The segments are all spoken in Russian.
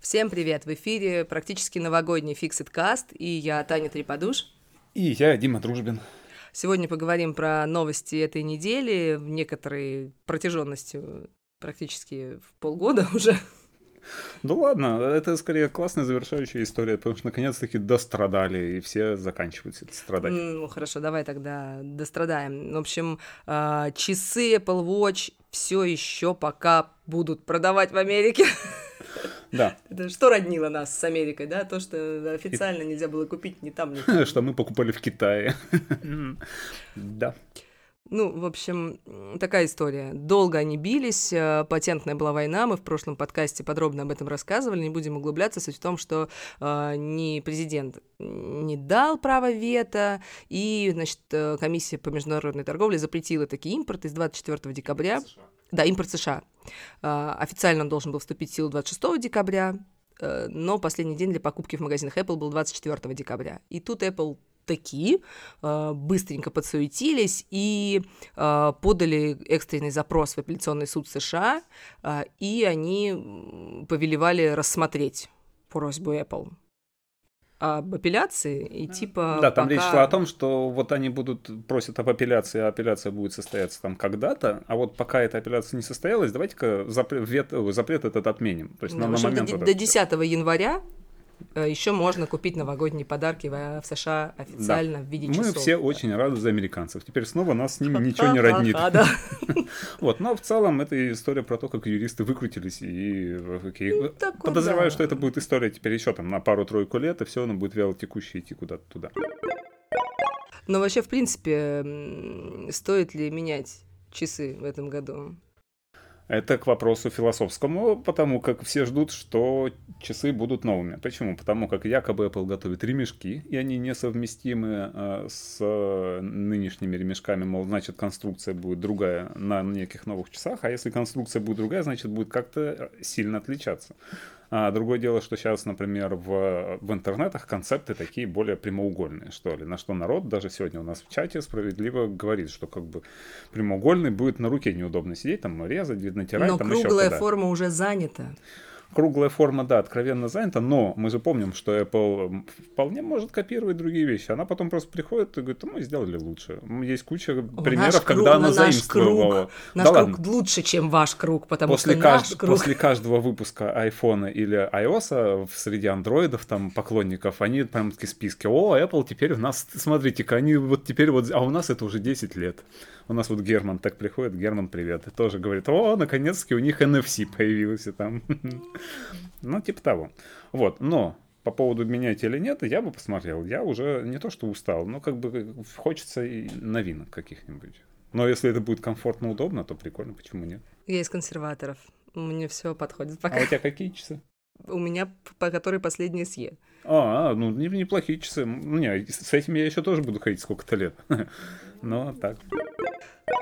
Всем привет! В эфире практически новогодний Fixed Cast, и я Таня Триподуш. И я Дима Дружбин. Сегодня поговорим про новости этой недели, в некоторой протяженностью практически в полгода уже. Ну ладно, это скорее классная завершающая история, потому что наконец-таки дострадали, и все заканчивают это страдать. Ну хорошо, давай тогда дострадаем. В общем, а, часы Apple Watch все еще пока будут продавать в Америке. Да. Это что роднило нас с Америкой, да? То, что официально нельзя было купить ни там, ни там. Что мы покупали в Китае. Да. Ну, в общем, такая история. Долго они бились, э, патентная была война, мы в прошлом подкасте подробно об этом рассказывали, не будем углубляться. Суть в том, что э, ни президент не дал право вето, и, значит, э, комиссия по международной торговле запретила такие импорты с 24 декабря. США. Да, импорт США. Э, официально он должен был вступить в силу 26 декабря, э, но последний день для покупки в магазинах Apple был 24 декабря. И тут Apple такие э, быстренько подсуетились и э, подали экстренный запрос в апелляционный суд США, э, и они повелевали рассмотреть просьбу Apple об апелляции. И типа да там пока... речь шла о том что вот они будут просят об апелляции а апелляция будет состояться там когда-то а вот пока эта апелляция не состоялась давайте-ка запрет, запрет этот отменим. То есть да, на, на момент до, до 10 января еще можно купить новогодние подарки в, США официально да. в виде часов. Мы все очень рады за американцев. Теперь снова нас с ними ничего не роднит. Вот, но в целом это история про то, как юристы выкрутились и ну, подозреваю, что это будет история теперь еще там на пару-тройку лет, и все, оно будет вяло текущее идти куда-то туда. Но вообще, в принципе, стоит ли менять часы в этом году? Это к вопросу философскому, потому как все ждут, что часы будут новыми. Почему? Потому как якобы Apple готовит ремешки, и они несовместимы э, с нынешними ремешками. Мол, значит, конструкция будет другая на неких новых часах, а если конструкция будет другая, значит, будет как-то сильно отличаться. А другое дело, что сейчас, например, в, в интернетах концепты такие более прямоугольные, что ли. На что народ даже сегодня у нас в чате справедливо говорит, что как бы прямоугольный будет на руке неудобно сидеть, там резать, натирать, Но там круглая еще форма уже занята круглая форма, да, откровенно занята, но мы же помним, что Apple вполне может копировать другие вещи. Она потом просто приходит и говорит, мы сделали лучше. Есть куча О, примеров, круг, когда она заимствовала. Круг, наш да круг ладно. лучше, чем ваш круг, потому после что кажд... наш круг... После каждого выпуска iPhone или iOS среди андроидов, там, поклонников, они прям такие списки. О, Apple теперь у нас, смотрите-ка, они вот теперь вот, а у нас это уже 10 лет. У нас вот Герман так приходит, Герман, привет, и тоже говорит, о, наконец-таки у них NFC появился там. Ну, типа того. Вот, но по поводу менять или нет, я бы посмотрел. Я уже не то что устал, но как бы хочется и новинок каких-нибудь. Но если это будет комфортно, удобно, то прикольно, почему нет? Я из консерваторов. Мне все подходит пока. А у тебя какие часы? У меня, по которые последние съе. А, ну неплохие часы. Не, с этим я еще тоже буду ходить сколько-то лет. Но так.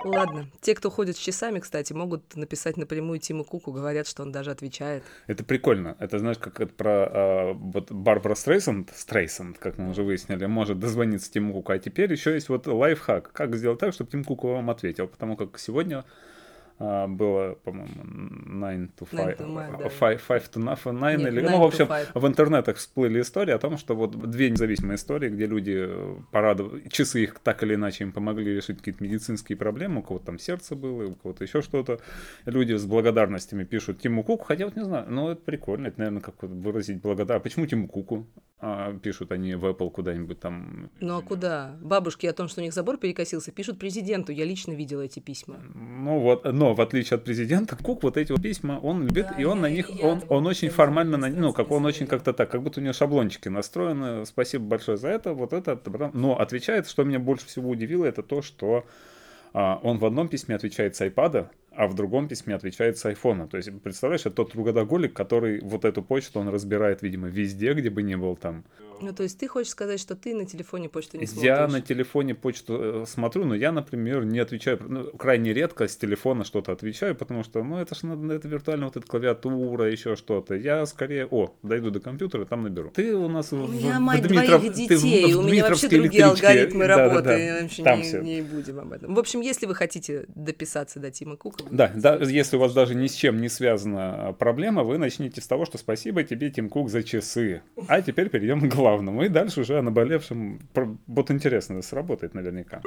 Ладно. Те, кто ходит с часами, кстати, могут написать напрямую Тиму Куку, говорят, что он даже отвечает. Это прикольно. Это, знаешь, как это про а, вот Барбара Стрейсанд, Стрейсанд, как мы уже выяснили, может дозвониться Тиму Куку. А теперь еще есть вот лайфхак. Как сделать так, чтобы Тим Куку вам ответил? Потому как сегодня а, было, по-моему, 9 to 5, 5, to 9, Нет, или, ну, в общем, в интернетах всплыли истории о том, что вот две независимые истории, где люди порадовали, часы их так или иначе им помогли решить какие-то медицинские проблемы, у кого-то там сердце было, у кого-то еще что-то. Люди с благодарностями пишут Тиму Куку, хотя вот не знаю, ну, это прикольно, это, наверное, как выразить благодарность. Почему Тиму Куку? А, пишут они в Apple куда-нибудь там. Ну, а куда? Бабушки о том, что у них забор перекосился, пишут президенту, я лично видела эти письма. Ну, вот, но в отличие от президента, Кук вот эти вот письма, он любит, да, и он на них, он, он очень формально, на, ну, как он очень как-то так, как будто у него шаблончики настроены. Спасибо большое за это, вот это. Но отвечает, что меня больше всего удивило, это то, что а, он в одном письме отвечает с iPad, а в другом письме отвечает с айфона. То есть, представляешь, это тот трудоголик, который вот эту почту он разбирает, видимо, везде, где бы ни был там. Ну, то есть ты хочешь сказать, что ты на телефоне почту не смотришь? Я на телефоне почту э, смотрю, но я, например, не отвечаю, ну, крайне редко с телефона что-то отвечаю, потому что, ну, это же это виртуально вот эта клавиатура, еще что-то. Я скорее, о, дойду до компьютера, там наберу. Ты у нас у меня в, мать в Дмитров... двоих детей, в, в у меня вообще другие алгоритмы да, работы, да, да. вообще там не, все. не будем об этом. В общем, если вы хотите дописаться до Тима Кука, Да, да, если у вас даже ни с чем не связана проблема, вы начнете с того, что спасибо тебе, Тим Кук, за часы. А теперь перейдем к главному. И дальше уже о наболевшем. Вот интересно, сработает наверняка.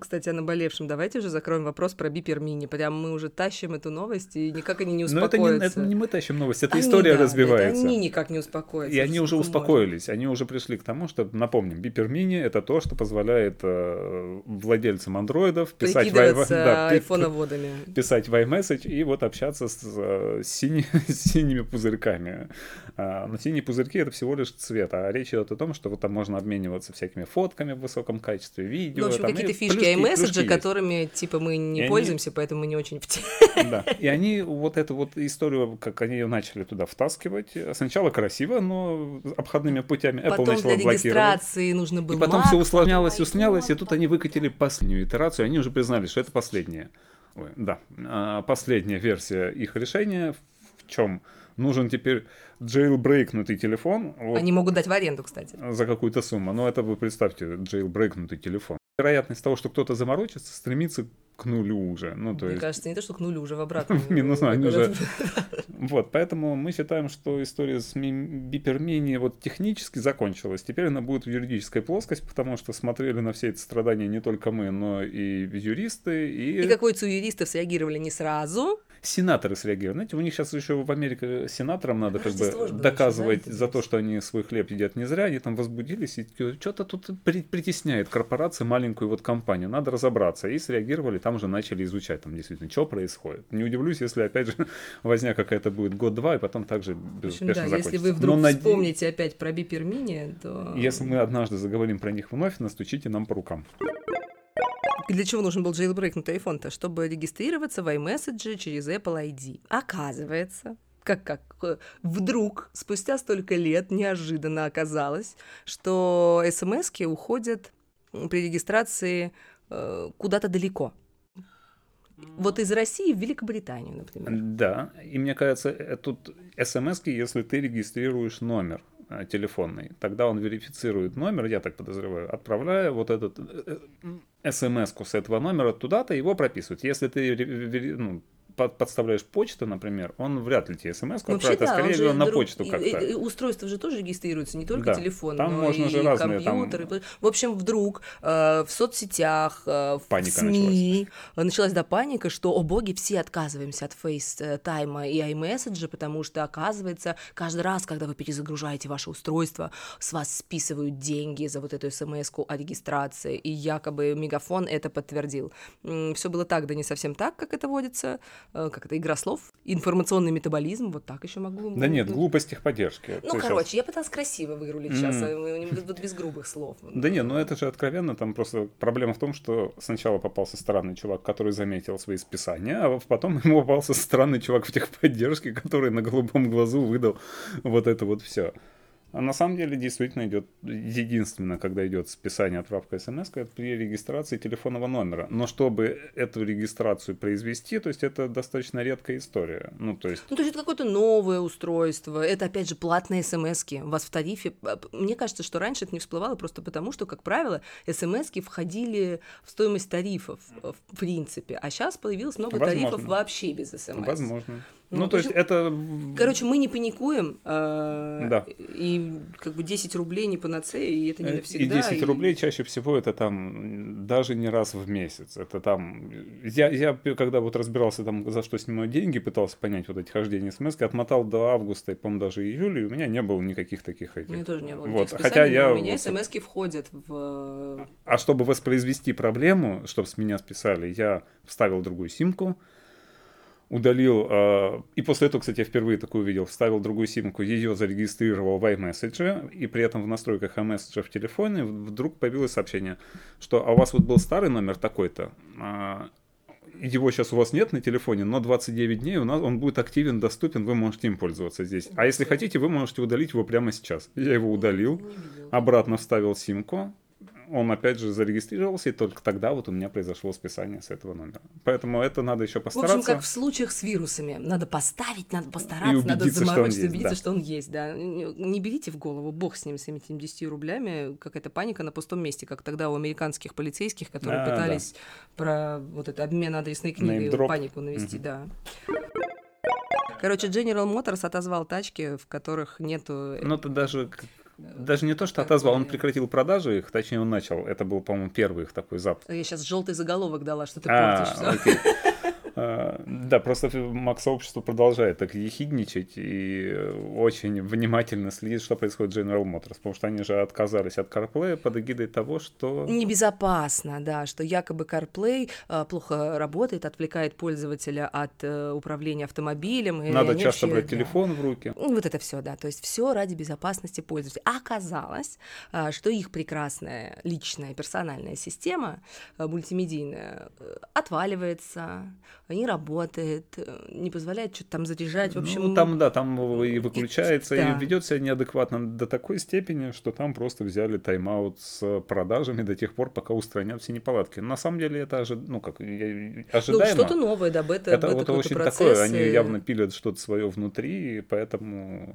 Кстати, о наболевшем. Давайте уже закроем вопрос про Бипер Мини. Прям мы уже тащим эту новость, и никак они не успокоятся. Но это не, это не мы тащим новость, это они, история да, развивается. Это они никак не успокоятся. И они уже успокоились. Они уже пришли к тому, что, напомним, Бипер Мини — это то, что позволяет э, владельцам андроидов писать да, айфоноводами. Писать iMessage и вот общаться с, э, с, сини, с синими пузырьками. А, но синие пузырьки — это всего лишь цвет, а речь идет о том, что вот там можно обмениваться всякими фотками в высоком качестве, видео. Ну, в общем, какие-то фишки месседжи, которыми, типа, мы не и пользуемся, они... поэтому мы не очень в теме. Да, и они вот эту вот историю, как они ее начали туда втаскивать, сначала красиво, но обходными путями Apple потом начала для регистрации нужно было И потом все усложнялось, усложнялось, и тут они выкатили последнюю итерацию, они уже признали, что это последняя. Ой, да, а, последняя версия их решения, в чем нужен теперь джейлбрейкнутый телефон. Вот, Они могут дать в аренду, кстати. За какую-то сумму. Но это вы представьте, джейлбрейкнутый телефон. Вероятность того, что кто-то заморочится, стремится к нулю уже. Ну, то Мне есть... кажется, не то, что к нулю, уже в обратном. Минус, они уже... Вот, поэтому мы считаем, что история с Бипермини вот технически закончилась. Теперь она будет в юридической плоскости, потому что смотрели на все эти страдания не только мы, но и юристы. И, и как водится, у юристов среагировали не сразу, сенаторы среагировали. Знаете, у них сейчас еще в Америке сенаторам надо как бы доказывать за то, что они свой хлеб едят не зря. Они там возбудились и что-то тут притесняет корпорация маленькую вот компанию. Надо разобраться. И среагировали, там уже начали изучать там действительно, что происходит. Не удивлюсь, если опять же возня какая-то будет год-два, и потом также безуспешно общем, да, закончится. Если вы вдруг Но вспомните над... опять про Бипермини, то... Если мы однажды заговорим про них вновь, настучите нам по рукам. И для чего нужен был jailbreakнутый iPhone-то? Чтобы регистрироваться в iMessage через Apple ID. Оказывается, как, как э, вдруг, спустя столько лет, неожиданно оказалось, что смс уходят при регистрации э, куда-то далеко. Вот из России в Великобританию, например. Да, и мне кажется, э, тут смс если ты регистрируешь номер. Э, телефонный. Тогда он верифицирует номер, я так подозреваю, отправляя вот этот э, э, смс-ку с этого номера туда-то, его прописывают. Если ты ну, подставляешь почту, например, он вряд ли тебе смс отправит, а скорее всего на почту как-то. Устройства же тоже регистрируются, не только телефон, там но можно и же разные, компьютеры. Там... В общем, вдруг э, в соцсетях, э, в СМИ началась. началась да паника, что, о боги, все отказываемся от FaceTime и iMessage, потому что, оказывается, каждый раз, когда вы перезагружаете ваше устройство, с вас списывают деньги за вот эту смс о регистрации, и якобы Мегафон это подтвердил. Все было так, да не совсем так, как это водится. Э, как это, игра слов, информационный метаболизм, вот так еще могу. Да нет, глупость техподдержки. Ну, короче, сейчас... я пыталась красиво вырулить сейчас, mm. вот без грубых слов. Да нет, ну это же откровенно, там просто проблема в том, что сначала попался странный чувак, который заметил свои списания, а потом ему попался странный чувак в техподдержке, который на голубом глазу выдал вот это вот все. А на самом деле действительно идет единственно, когда идет списание отправка смс, это при регистрации телефонного номера. Но чтобы эту регистрацию произвести, то есть это достаточно редкая история. Ну, то есть... Ну, то есть это какое-то новое устройство, это опять же платные смс -ки. У вас в тарифе... А, мне кажется, что раньше это не всплывало просто потому, что, как правило, смс входили в стоимость тарифов, в принципе. А сейчас появилось много Возможно. тарифов вообще без смс. Возможно. Ну, ну то есть это... Короче, мы не паникуем, э, да. и как бы 10 рублей не панацея, и это не э, навсегда. И 10 и... рублей чаще всего это там даже не раз в месяц. Это там... Я, я когда вот разбирался там, за что снимаю деньги, пытался понять вот эти хождения смс отмотал до августа, и, по-моему, даже июля, и у меня не было никаких таких этих. У меня тоже не было вот. Хотя я... У меня смс входят в... А чтобы воспроизвести проблему, чтобы с меня списали, я вставил другую симку, удалил, э, и после этого, кстати, я впервые такую увидел, вставил другую симку, ее зарегистрировал в iMessage, и при этом в настройках iMessage в телефоне вдруг появилось сообщение, что а у вас вот был старый номер такой-то, э, его сейчас у вас нет на телефоне, но 29 дней у нас он будет активен, доступен, вы можете им пользоваться здесь. А если хотите, вы можете удалить его прямо сейчас. Я его удалил, обратно вставил симку, он опять же зарегистрировался, и только тогда вот у меня произошло списание с этого номера. Поэтому это надо еще постараться. В общем, как в случаях с вирусами. Надо поставить, надо постараться, надо заморочиться, есть, убедиться, да. что он есть. Да. Не берите в голову, бог с ними, с этими 10 рублями, какая-то паника на пустом месте, как тогда у американских полицейских, которые А, пытались про вот это обмен адресной drop. панику навести, да. Короче, General Motors отозвал тачки, в которых нету... Ну, это даже даже не то, что отозвал, он прекратил продажу их, точнее, он начал. Это был, по-моему, первый их такой запуск. Я сейчас желтый заголовок дала, что ты А, портишь окей. А, Да, просто Мак-сообщество продолжает так ехидничать и очень внимательно следит, что происходит с General Motors, потому что они же отказались от CarPlay под эгидой того, что... Небезопасно, да, что якобы CarPlay э, плохо работает, отвлекает пользователя от э, управления автомобилем. и Надо часто вообще, брать да. телефон в руки. Ну, Вот это все, да. То есть все ради безопасности пользователя. А оказалось, а, что их прекрасная личная персональная система а, мультимедийная э, отваливается, не работает, э, не позволяет что-то там заряжать. В общем, Ну, там, да, там и выключается, да. и ведет себя неадекватно до такой степени, что там просто взяли тайм-аут с продажами до тех пор, пока устранят все неполадки. На самом деле это ожи- ну, как, ну, ожидаемо. что-то новое, да, бета, это бета вот очень процесс, такое, они и- явно пилят что-то свое внутри, и поэтому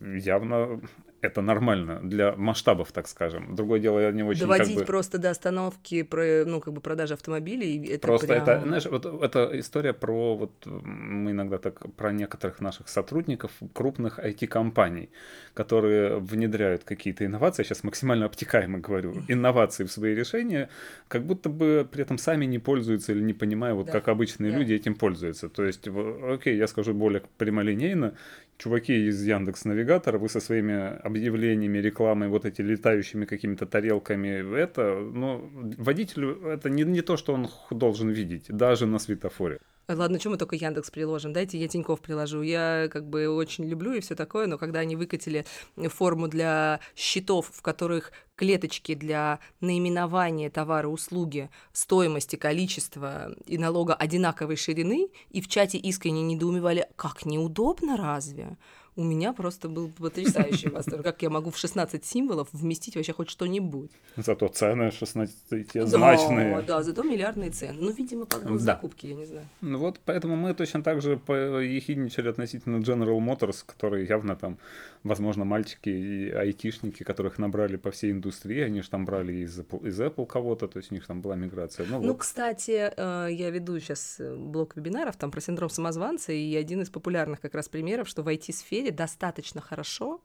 явно это нормально для масштабов, так скажем. Другое дело, они очень Доводить как бы... просто до остановки про, ну, как бы продажи автомобилей, это Просто прям... это, знаешь, вот эта история про вот мы иногда так про некоторых наших сотрудников крупных IT-компаний, которые внедряют какие-то инновации, сейчас максимально обтекаемо говорю, инновации в свои решения, как будто бы при этом сами не пользуются или не понимая, вот Да, как обычные да. люди этим пользуются. То есть, окей, я скажу более прямолинейно, чуваки из Яндекс Навигатора, вы со своими объявлениями, рекламой, вот эти летающими какими-то тарелками, это, ну, водителю это не, не то, что он должен видеть, даже на светофоре. Ладно, что мы только Яндекс приложим? Дайте я Тиньков приложу. Я как бы очень люблю и все такое, но когда они выкатили форму для счетов, в которых клеточки для наименования товара, услуги, стоимости, количества и налога одинаковой ширины, и в чате искренне недоумевали, как неудобно разве? У меня просто был потрясающий восторг. Как я могу в 16 символов вместить вообще хоть что-нибудь? Зато цены 16-значные. Да, да, зато миллиардные цены. Ну, видимо, по Да. закупки, я не знаю. Ну вот, поэтому мы точно так же поехидничали относительно General Motors, которые явно там, возможно, мальчики и айтишники, которых набрали по всей индустрии, они же там брали из Apple, из Apple кого-то, то есть у них там была миграция. Ну, Ну, вот. кстати, э, я веду сейчас блок вебинаров там про синдром самозванца, и один из популярных как раз примеров, что в IT-сфере достаточно хорошо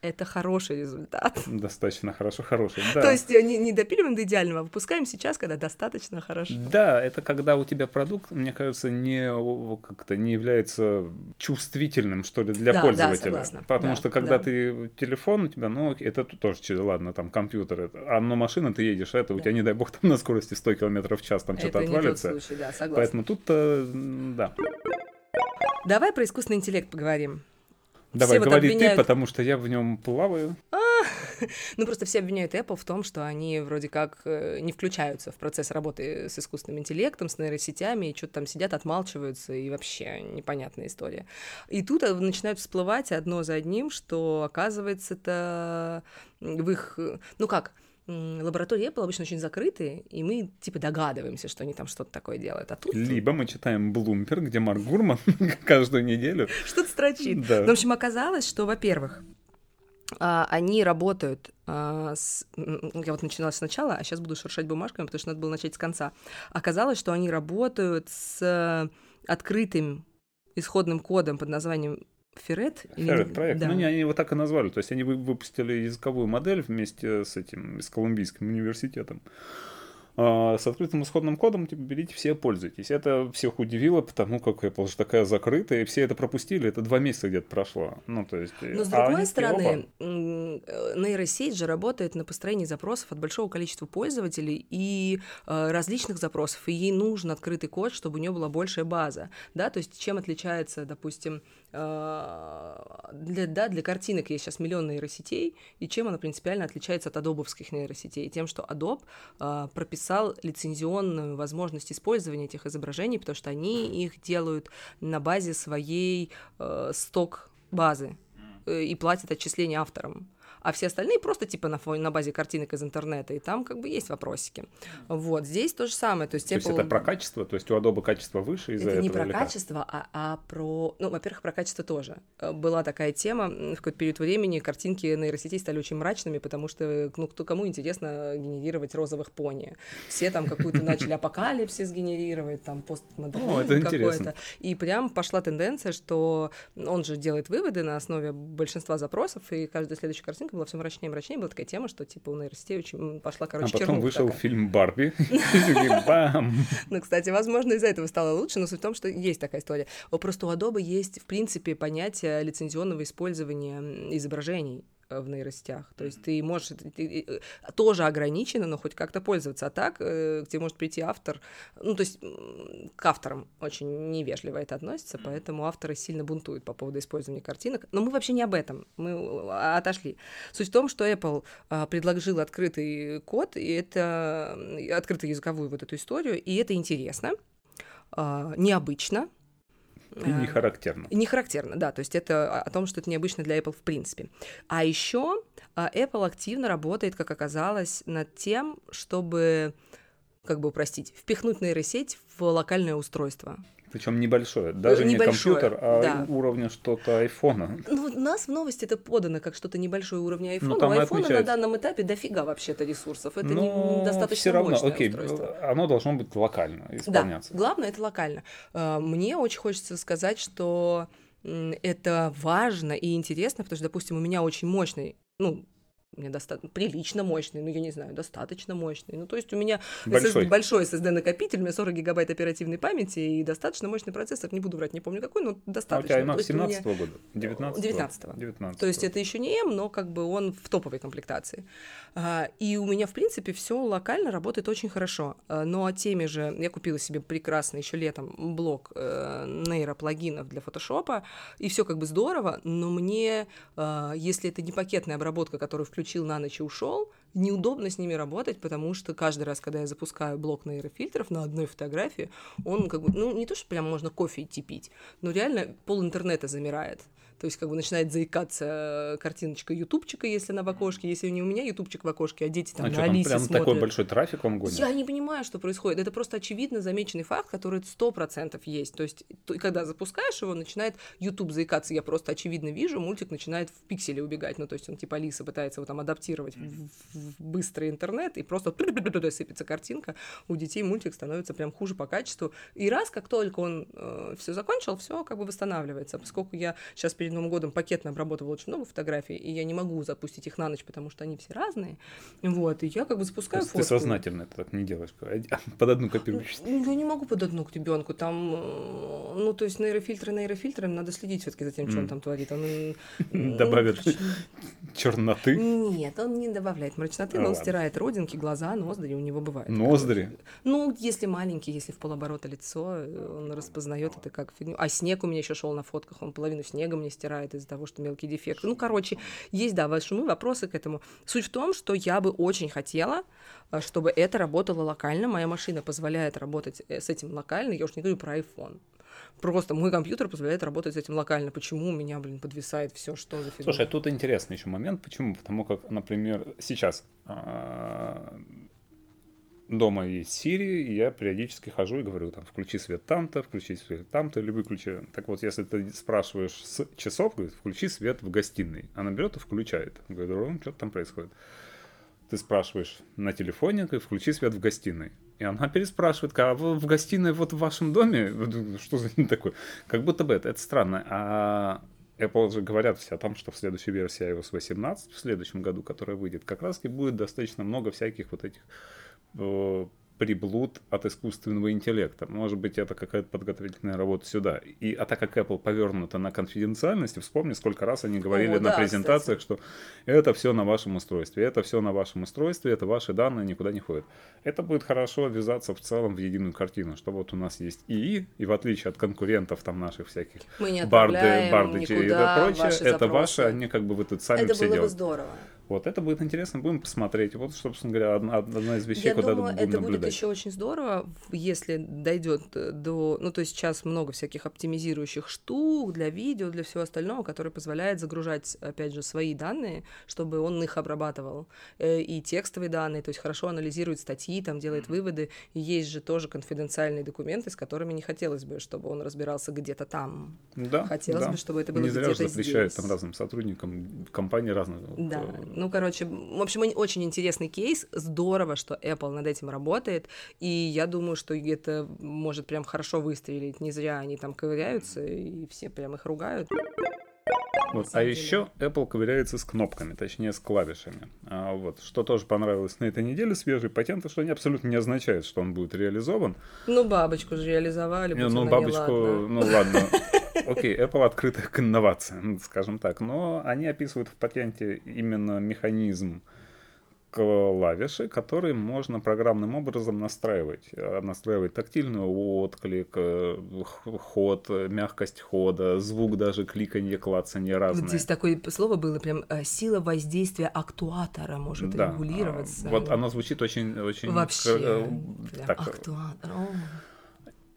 это хороший результат. Достаточно хорошо, хороший. Да. То есть э, не, не допиливаем до идеального, а выпускаем сейчас, когда достаточно хорошо. Да, это когда у тебя продукт, мне кажется, не как-то не является чувствительным, что ли, для Да, да, пользователя. согласна. Потому Да, что когда да. ты телефон, у тебя, ну, это тоже, ладно, там компьютер, это, а но машина, ты едешь, это у Да. тебя, не дай бог, там на скорости 100 км в час там что-то это не тот отвалится. случай, да, согласна. Поэтому тут-то, м, да. Давай про искусственный интеллект поговорим. Давай, вот говори обвиняют- ты, потому что я в нем плаваю. Ну, просто все обвиняют Apple в том, что они вроде как э, не включаются в процесс работы с искусственным интеллектом, с нейросетями, и что-то там сидят, отмалчиваются, и вообще непонятная история. И тут э, начинают всплывать одно за одним, что, оказывается, это в их... э, Ну как, лаборатории Apple обычно очень закрытые, и мы типа догадываемся, что они там что-то такое делают. А тут Либо мы читаем Блумпер, где Марк Гурман каждую неделю. что-то строчит. Да. Ну, в общем, оказалось, что, во-первых, а, они работают а, с... Я вот начинала сначала, а сейчас буду шуршать бумажками, потому что надо было начать с конца. Оказалось, что они работают с э, открытым исходным кодом под названием Ферет. Ferret проект. Да. Ну, не, они его так и назвали. То есть они вы- выпустили языковую модель вместе с этим, с Колумбийским университетом. А, С открытым исходным кодом, типа, берите все, пользуйтесь. Это всех удивило, потому как Apple же такая закрытая, и все это пропустили. Это два месяца где-то прошло. Ну, то есть... Но с а другой такие, стороны, э, нейросеть же работает на построении запросов от большого количества пользователей и э, различных запросов, и ей нужен открытый код, чтобы у нее была большая база, да, то есть чем отличается, допустим, для, да, для картинок есть сейчас миллион нейросетей, и чем она принципиально отличается от адобовских нейросетей? Тем, что Adobe э, прописал лицензионную возможность использования этих изображений, потому что они их делают на базе своей э, сток-базы э, и платят отчисления авторам. А все остальные просто типа на, фоне, на базе картинок из интернета, и там как бы есть вопросики. Вот, здесь то же самое. То есть, то есть это про качество? То есть у Adobe качество выше из-за это этого? не про качество, а, а про... Ну, во-первых, про качество тоже. Э, была такая тема, в какой-то период времени картинки нейросетей стали очень мрачными, потому что, ну, кто, кому интересно генерировать розовых пони. Все там какую-то начали апокалипсис генерировать, там постмодерн какой-то. И прям пошла тенденция, что он же делает выводы на основе большинства запросов, и каждая следующая картинка была все мрачнее и мрачнее. Была такая тема, что типа у нейросетей очень пошла, короче, А потом вышел такая. фильм «Барби». Ну, кстати, возможно, из-за этого стало лучше, но суть в том, что есть такая история. Просто у Adobe есть, в принципе, понятие лицензионного использования изображений в нейросетях. То есть ты можешь ты, э, тоже ограничено, но хоть как-то пользоваться. А так э, к тебе может прийти автор, ну то есть к авторам очень невежливо это относится, поэтому авторы сильно бунтуют по поводу использования картинок. Но мы вообще не об этом, мы э, отошли. Суть в том, что Apple а, предложил открытый код, и это открытую языковую вот эту историю, и это интересно, а, необычно, и не характерно. Не характерно, да. То есть это о том, что это необычно для Apple в принципе. А еще а, Apple активно работает, как оказалось, над тем, чтобы как бы упростить, впихнуть нейросеть в локальное устройство. Причем небольшое, даже небольшое, не компьютер, а да. уровня что-то айфона. Ну, у нас в новости это подано как что-то небольшое уровня айфона. Ну, у айфона на данном этапе дофига вообще-то ресурсов. Это Но не достаточно все равно, окей, устройство. Оно должно быть локально исполняться. Да, главное это локально. А, мне очень хочется сказать, что это важно и интересно, потому что, допустим, у меня очень мощный, ну, у меня достаточно прилично мощный, ну, я не знаю, достаточно мощный. Ну, то есть у меня большой, SSD, большой SSD-накопитель, у меня 40 гигабайт оперативной памяти и достаточно мощный процессор, не буду врать, не помню какой, но достаточно. А у тебя iMac 17 -го года? 19 19 -го? 19 То есть это еще не M, но как бы он в топовой комплектации. А, и у меня, в принципе, все локально работает очень хорошо. А, но о теме же я купила себе прекрасный еще летом блок э, нейроплагинов для фотошопа, и все как бы здорово, но мне, э, если это не пакетная обработка, которую включил на ночь и ушел, неудобно с ними работать, потому что каждый раз, когда я запускаю блок нейрофильтров на одной фотографии, он как бы, ну, не то, что прям можно кофе идти пить, но реально пол интернета замирает. То есть как бы начинает заикаться картиночка ютубчика, если она в окошке. Если не у меня ютубчик в окошке, а дети там а на что, Алисе прям смотрят. такой большой трафик он гонит? Я не понимаю, что происходит. Это просто очевидно замеченный факт, который сто процентов есть. То есть ты, когда запускаешь его, начинает YouTube заикаться. Я просто очевидно вижу, мультик начинает в пикселе убегать. Ну, то есть он типа Алиса пытается его там адаптировать в, в быстрый интернет, и просто сыпется картинка. У детей мультик становится прям хуже по качеству. И раз, как только он э, все закончил, все как бы восстанавливается. Поскольку я сейчас перед перед Новым годом пакетно обработала очень много фотографий, и я не могу запустить их на ночь, потому что они все разные. Вот, и я как бы запускаю фото. Ты сознательно это так не делаешь, под одну копируешь. Ну, я не могу под одну к ребенку. Там, э, ну, то есть нейрофильтры нейрофильтрами, надо следить все-таки за тем, что он там творит. Он добавит черноты? Нет, он не добавляет мрачноты, но он стирает родинки, глаза, ноздри у него бывает. Ноздри? Ну, если маленький, если в полоборота лицо, он распознает это как фигню. А снег у меня еще шел на фотках, он половину снега мне стирает из-за того, что мелкие дефекты. Ну, короче, есть, да, большие вопросы к этому. Суть в том, что я бы очень хотела, э, чтобы это работало локально. Моя машина позволяет работать э, с этим локально. Я уж не говорю про iPhone. Просто мой компьютер позволяет работать с этим локально. Почему у меня, блин, подвисает все, что за фигня? Слушай, тут интересный еще момент. Почему? Потому как, например, сейчас а, дома есть Siri, и я периодически хожу и говорю, там, включи свет там-то, включи свет там-то, или выключи. Так вот, если ты спрашиваешь с часов, говорит, включи свет в гостиной. Она берет и включает. Говорит, ну, что там происходит? Ты спрашиваешь на телефоне, говорит, включи свет в гостиной. И она переспрашивает, а в, гостиной вот в вашем доме? Что за такое? Как будто бы это, это странно. А Apple же говорят все о том, что в следующей версии iOS 18, в следующем году, которая выйдет, как раз и будет достаточно много всяких вот этих приблуд от искусственного интеллекта. Может быть, это какая-то подготовительная работа сюда. И, а так как Apple повернута на конфиденциальности, вспомни, сколько раз они говорили О, на да, презентациях, кстати. что это все на вашем устройстве, это все на вашем устройстве, это ваши данные никуда не ходят. Это будет хорошо ввязаться в целом в единую картину, что вот у нас есть ИИ, и в отличие от конкурентов там наших всяких барды, барды и прочее, это ваше, они как бы вы тут сами это все было делаете. бы здорово. Вот это будет интересно, будем посмотреть. Вот, собственно говоря, одна, одна из вещей, Я куда думаю, будем это наблюдать. будет еще очень здорово, если дойдет до... Ну, то есть сейчас много всяких оптимизирующих штук для видео, для всего остального, которые позволяет загружать, опять же, свои данные, чтобы он их обрабатывал. Э, И текстовые данные, то есть хорошо анализирует статьи, там делает выводы. И есть же тоже конфиденциальные документы, с которыми не хотелось бы, чтобы он разбирался где-то там. Да, Хотелось да. бы, чтобы это было Не зря же где-то запрещают там разным сотрудникам компаний разных. Да, э, ну, короче, в общем, очень интересный кейс. Здорово, что Apple над этим работает. И я думаю, что это может прям хорошо выстрелить. Не зря они там ковыряются, и все прям их ругают. Вот. А еще Apple ковыряется с кнопками, точнее с клавишами. А вот. Что тоже понравилось на этой неделе, свежий патент, что они абсолютно не означают, что он будет реализован. Ну, бабочку же реализовали. Не, ну, бабочку, неладна. ну ладно. Окей, Apple открыта к инновациям, скажем так. Но они описывают в патенте именно механизм клавиши, который можно программным образом настраивать. Э, Настраивать тактильный отклик, э, ход, мягкость хода, звук даже, кликанье, клацанье Вот разные. здесь такое слово было прям э, сила воздействия актуатора может Да, регулироваться. а, Вот оно звучит очень, очень Вообще, прям так, актуатор. О.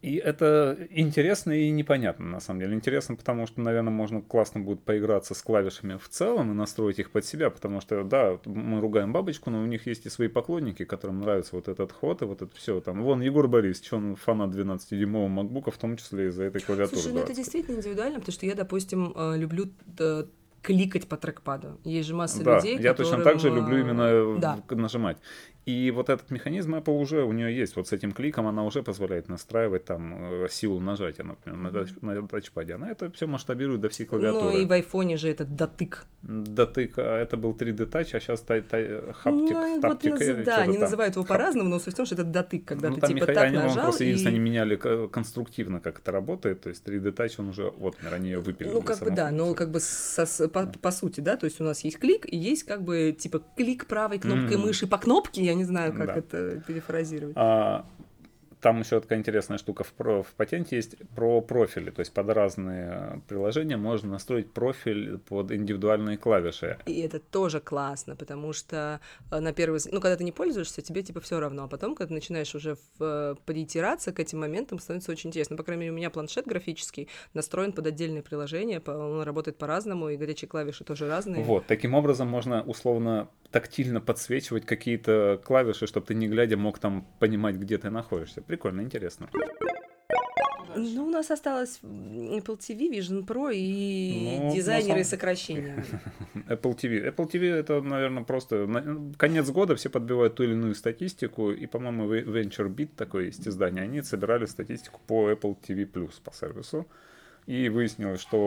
И это интересно и непонятно, на самом деле. Интересно, потому что, наверное, можно классно будет поиграться с клавишами в целом и настроить их под себя, потому что, да, мы ругаем бабочку, но у них есть и свои поклонники, которым нравится вот этот ход и вот это все. Там, вон Егор Борисович, он фанат 12-дюймового макбука, в том числе из-за этой клавиатуры. Слушай, ну это 20. действительно индивидуально, потому что я, допустим, э, люблю э, кликать по трекпаду. Есть же масса Да, людей, я точно так же которым, люблю э, именно Да. нажимать. И вот этот механизм Apple уже у нее есть. Вот с этим кликом она уже позволяет настраивать там э, силу нажатия, например, на, тач- на тачпаде. Она это все масштабирует до всей клавиатуры. Ну и в айфоне же этот дотык. Дотык, а это был 3D тач, а сейчас тай, тай, хаптик, ну, вот таптик, наз- э, да, они там. называют его по-разному, но суть в том, что это дотык, когда Ну, ты типа меха- так они, нажал просто и... единственное, они меняли конструктивно, как это работает. То есть 3D тач, он уже, вот, они ее выпилили. Ну, как бы да, но как бы со- по, по сути, да, то есть у нас есть клик, и есть как бы типа клик правой кнопкой Мгм. мыши по кнопке, я не знаю, как Да. это перефразировать. А, там еще такая интересная штука в, про- в патенте есть про профили. То есть под разные приложения можно настроить профиль под индивидуальные клавиши. И это тоже классно, потому что э, на первый взгляд, ну, когда ты не пользуешься, тебе типа все равно, а потом, когда ты начинаешь уже в, э, притираться к этим моментам, становится очень интересно. По крайней мере, у меня планшет графический настроен под отдельные приложения, он работает по-разному, и горячие клавиши тоже разные. Вот, таким образом можно условно тактильно подсвечивать какие-то клавиши, чтобы ты не глядя мог там понимать, где ты находишься. Прикольно, интересно. Ну, у нас осталось Apple TV, Vision Pro и Ну, дизайнеры самом- сокращения. Apple TV. Apple TV это, наверное, просто конец года все подбивают ту или иную статистику, и, по-моему, Ve- VentureBeat, такое есть издание, они собирали статистику по Apple TV Plus по сервису. И выяснилось, что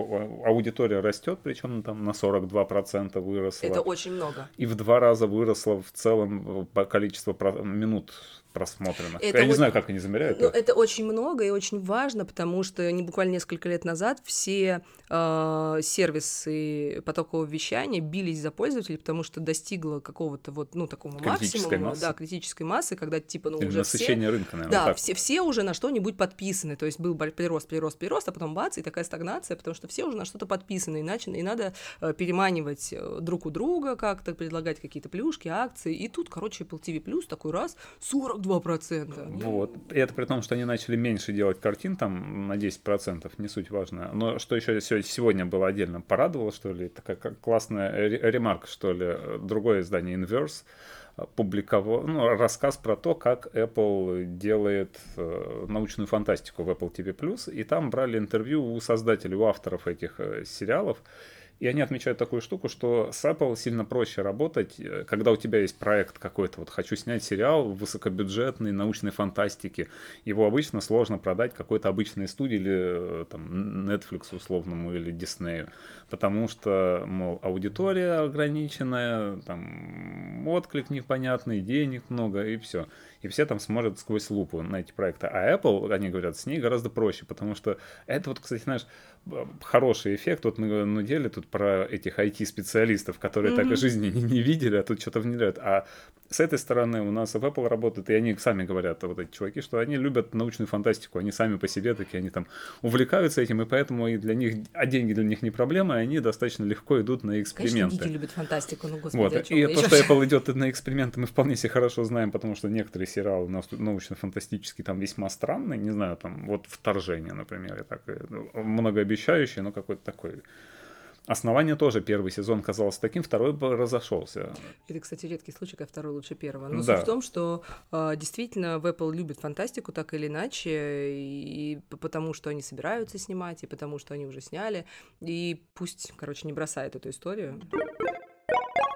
а- аудитория растет, причем там на 42% выросла. Это очень много. И в два раза выросло в целом э, по количество минут просмотренных. Это Я не знаю, как они замеряют. Ну, это. очень много и очень важно, потому что не буквально несколько лет назад все э, сервисы потокового вещания бились за пользователей, потому что достигло какого-то вот, ну, такого максимума, массы. да, критической массы, когда, типа, ну, Или уже все... насыщение рынка, наверное. Да, так. все, все уже на что-нибудь подписаны. То есть был прирост, прирост, прирост, а потом бац, и такая стагнация, потому что все уже на что-то подписаны. Иначе и надо э, переманивать э, друг у друга как-то, предлагать какие-то плюшки, акции. И тут, короче, Apple TV Plus такой раз 42%. Вот. И это при том, что они начали меньше делать картин, там на 10%, не суть важно. Но что еще сегодня было отдельно порадовало, что ли, такая классная ре- ремарка, что ли, другое издание Inverse публиковал ну, рассказ про то, как Apple делает э, научную фантастику в Apple TV+, и там брали интервью у создателей, у авторов этих э, сериалов, и они отмечают такую штуку, что с Apple сильно проще работать, э, когда у тебя есть проект какой-то, вот хочу снять сериал высокобюджетный, научной фантастики, его обычно сложно продать какой-то обычной студии или э, там Netflix условному или Disney, потому что, мол, аудитория ограниченная, там отклик непонятный, денег много и все. И все там смотрят сквозь лупу на эти проекты. А Apple, они говорят, с ней гораздо проще, потому что это вот, кстати, знаешь, хороший эффект. Вот мы нудели тут про этих IT-специалистов, которые mm-hmm. так и жизни не, не видели, а тут что-то внедряют. А с этой стороны у нас в Apple работают, и они сами говорят, вот эти чуваки, что они любят научную фантастику, они сами по себе такие, они там увлекаются этим, и поэтому и для них, а деньги для них не проблема, и они достаточно легко идут на эксперименты. Конечно, любят фантастику, ну господи, вот. И то, что Apple идет на эксперименты, мы вполне себе хорошо знаем, потому что некоторые сериалы научно-фантастические там весьма странные, не знаю, там вот «Вторжение», например, я так ну, многообещающие, но какой-то такой Основание тоже первый сезон казался таким, второй бы разошелся. Это, кстати, редкий случай, когда второй лучше первого. Но да. суть в том, что э, действительно в Apple любят фантастику так или иначе, и потому что они собираются снимать, и потому что они уже сняли, и пусть, короче, не бросают эту историю.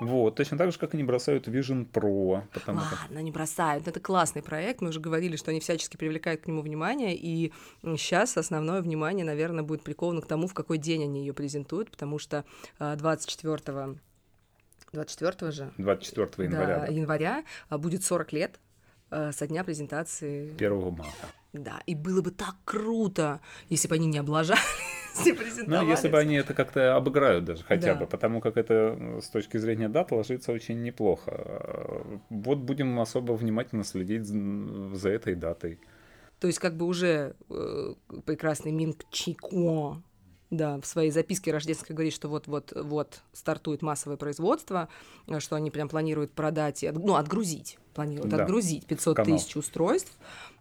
Вот, точно так же, как и не бросают Vision Pro. Потому Ладно, как... не бросают. Это классный проект. Мы уже говорили, что они всячески привлекают к нему внимание. И сейчас основное внимание, наверное, будет приковано к тому, в какой день они ее презентуют, потому что 24 24 же? 24 января. Да, да. января а, будет 40 лет э, со дня презентации. 1 марта. Да, и было бы так круто, если бы они не облажали Ну, если бы они это как-то обыграют даже хотя да. бы, потому как это э, с точки зрения дат ложится очень неплохо. Вот будем особо внимательно следить за этой датой. То есть как бы уже э, прекрасный Минг Чико да, в своей записке рождественской говорит, что вот-вот-вот стартует массовое производство, э, что они прям планируют продать, ну, отгрузить, планируют да. отгрузить 500 тысяч устройств.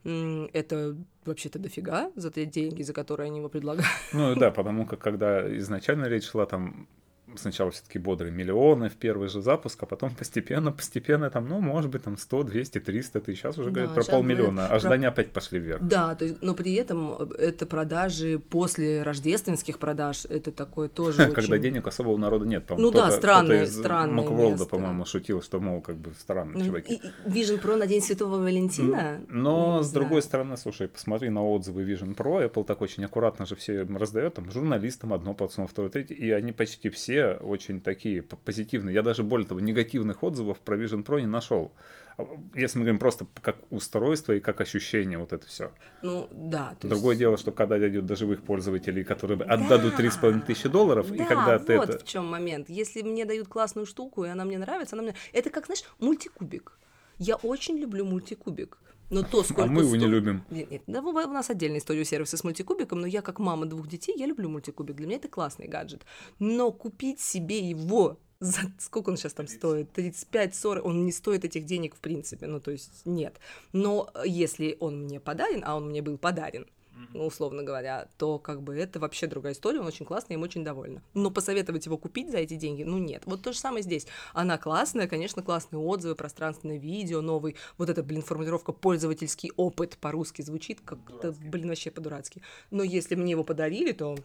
Это вообще-то дофига за те деньги, за которые они его предлагают. Ну да, потому как когда изначально речь шла там сначала все-таки бодрые миллионы в первый же запуск, а потом постепенно, постепенно там, ну, может быть, там 100, 200, 300 тысяч. Сейчас уже да, говорят про полмиллиона. Ожидания про... опять пошли вверх. Да, то есть, но при этом это продажи после рождественских продаж. Это такое тоже Когда денег особо у народа нет. Ну да, странные, странные Макворлда, по-моему, шутил, что, мол, как бы странные ну, чуваки. Vision Pro на День Святого Валентина? Но, с другой стороны, слушай, посмотри на отзывы Vision Pro. Apple так очень аккуратно же все раздает, там, журналистам одно подсунул, второе, третье, и они почти все очень такие позитивные. Я даже более того, негативных отзывов про Vision Pro не нашел. А, если мы говорим просто как устройство и как ощущение, вот это все. Ну, да. Другое есть... дело, что когда дойдет до живых пользователей, которые да. отдадут 3,5 тысячи долларов, да, и когда вот ты это... в чем момент. Если мне дают классную штуку, и она мне нравится, она мне... Это как, знаешь, мультикубик. Я очень люблю мультикубик. Но то, сколько а мы его сто... не любим. Нет, нет, да, у нас отдельная история у сервиса с мультикубиком, но я как мама двух детей, я люблю мультикубик. Для меня это классный гаджет. Но купить себе его за сколько он сейчас там стоит? 35-40, он не стоит этих денег в принципе, ну то есть нет. Но если он мне подарен, а он мне был подарен, ну, условно говоря, то как бы это вообще другая история, он очень классный, им очень довольна. Но посоветовать его купить за эти деньги, ну нет. Вот то же самое здесь. Она классная, конечно, классные отзывы, пространственное видео, новый, вот эта, блин, формулировка пользовательский опыт по-русски звучит как-то, блин, вообще по-дурацки. Но если мне его подарили, то...